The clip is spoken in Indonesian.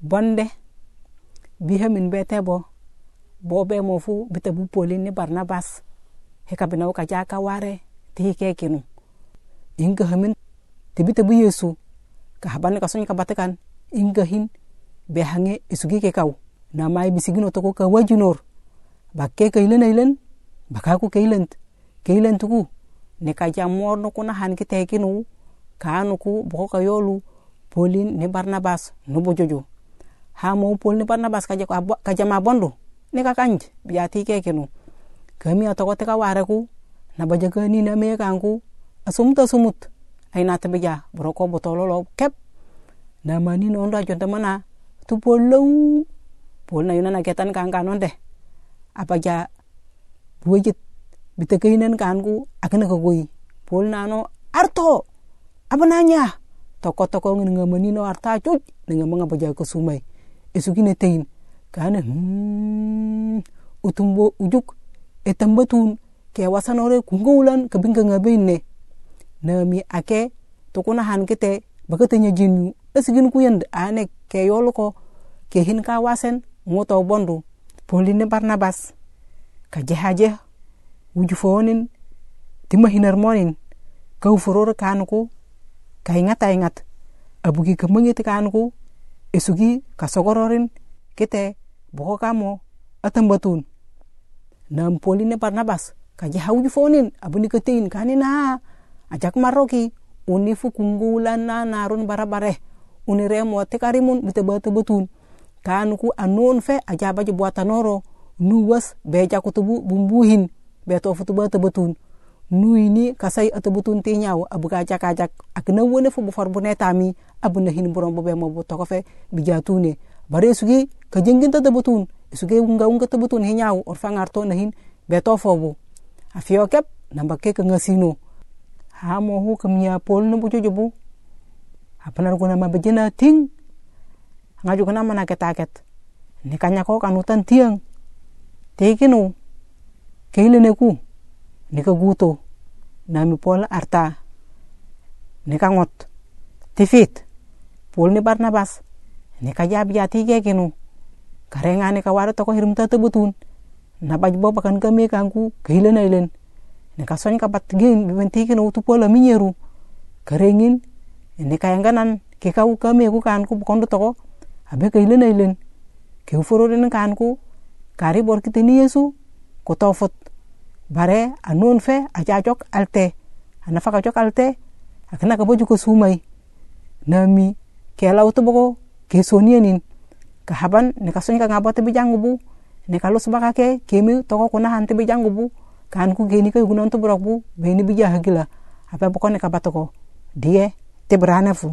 bonde bihe min be tebo bo be mo fu bita bu polin ni barnabas. He ka bina ka ja ka ware ti ke kinu inga hamin ti bita bu yesu. Ka haban ka sonya ka batakan inga hin be hange isugi ke kau na mai bisigino to ko ka wajunor bakke ka ilen ilen baka ku ke ilen ke ilen tuku. Ne ka ja mor no kuna han ki te kinu ka anu ku bo ka yolu polin ni barnabas no bojojo ha mo pol ni barnabas kaje kaje ma bondo ni ka kanj biya ti ke kenu kami atoko te ka ware ku na baje ka ni na me kan ku asum ta sumut. Ai na te bija bro ko botolo lo kep. Na mani no ndo jonta mana tu pol lo pol na yuna na ketan kan kan onde apa ja buwejit bita kainan kan ku akana ka goyi pol na no arto apa nanya toko toko ngin ngamani no arta cuj dengan mga baja ko sumay esugine tein kana hmm utumbo ujuk etambatun ke wasanore kungaulan kabinga ngabinne nami ake tukuna han kete bakatanya jinu esigin kuyan ane ke yolko ke hin ka wasen ngoto bondu poline barnabas ka jehaje wuju fonin tima kau furor kanku ka ingat ingat abugi kamangit kanku isugi kasogororin kite boko kamo atambatun nam poline barnabas kaje hauju fonin abuni ketein kani na ajak maroki uni fu kungulan na narun barabare uni remo tekarimun bete batu betun. Kan ku anon fe aja baje buatanoro nuwas beja kutubu bumbuhin beto futu bete betun nu ini kasai atu butun ti nyaw abu kajak kajak akna wone fu bu forbune tami abu na hin buron bobe mo bu tokofe bijatune. Bare sugi ka ta butun. Sugi unga unga ta butun he nyaw or fangarto na hin beto fobu afio kep namba ke ka ngasino. Ha mo hu kam nya pol no bu. Jojobu apanar guna ma bejena ting? Ngaju kana mana ketaket ni kanya ko kanutan tiang. Tekinu keilene ku nika guto. Nami pol arta. Nika ngot. Tifit. Pol ni barnabas nika jab kenu karenga nika wara toko hirim ta tebutun na baj bo bakan kame kanku kehile na ilen nika son ka bat gen biben tige no tu pola minyeru. Karengin nika yanganan ke kau kame ku kanku kondo toko. Abe kehile na ilen ke uforo den kanku kari bor kiteni yesu. Ko bare anon fe aja jok alte. Ana faka jok alte akana ka sumai. Nami ke lau to boko ke sonianin ka haban ne ka sonya ka ngabote bi jangu bu ne ka baka ke kemi to ko kuna hante bi jangu bu kan ku geni ka gunon to brok bu be ni bi jahagila apa boko ne ka batoko die te fu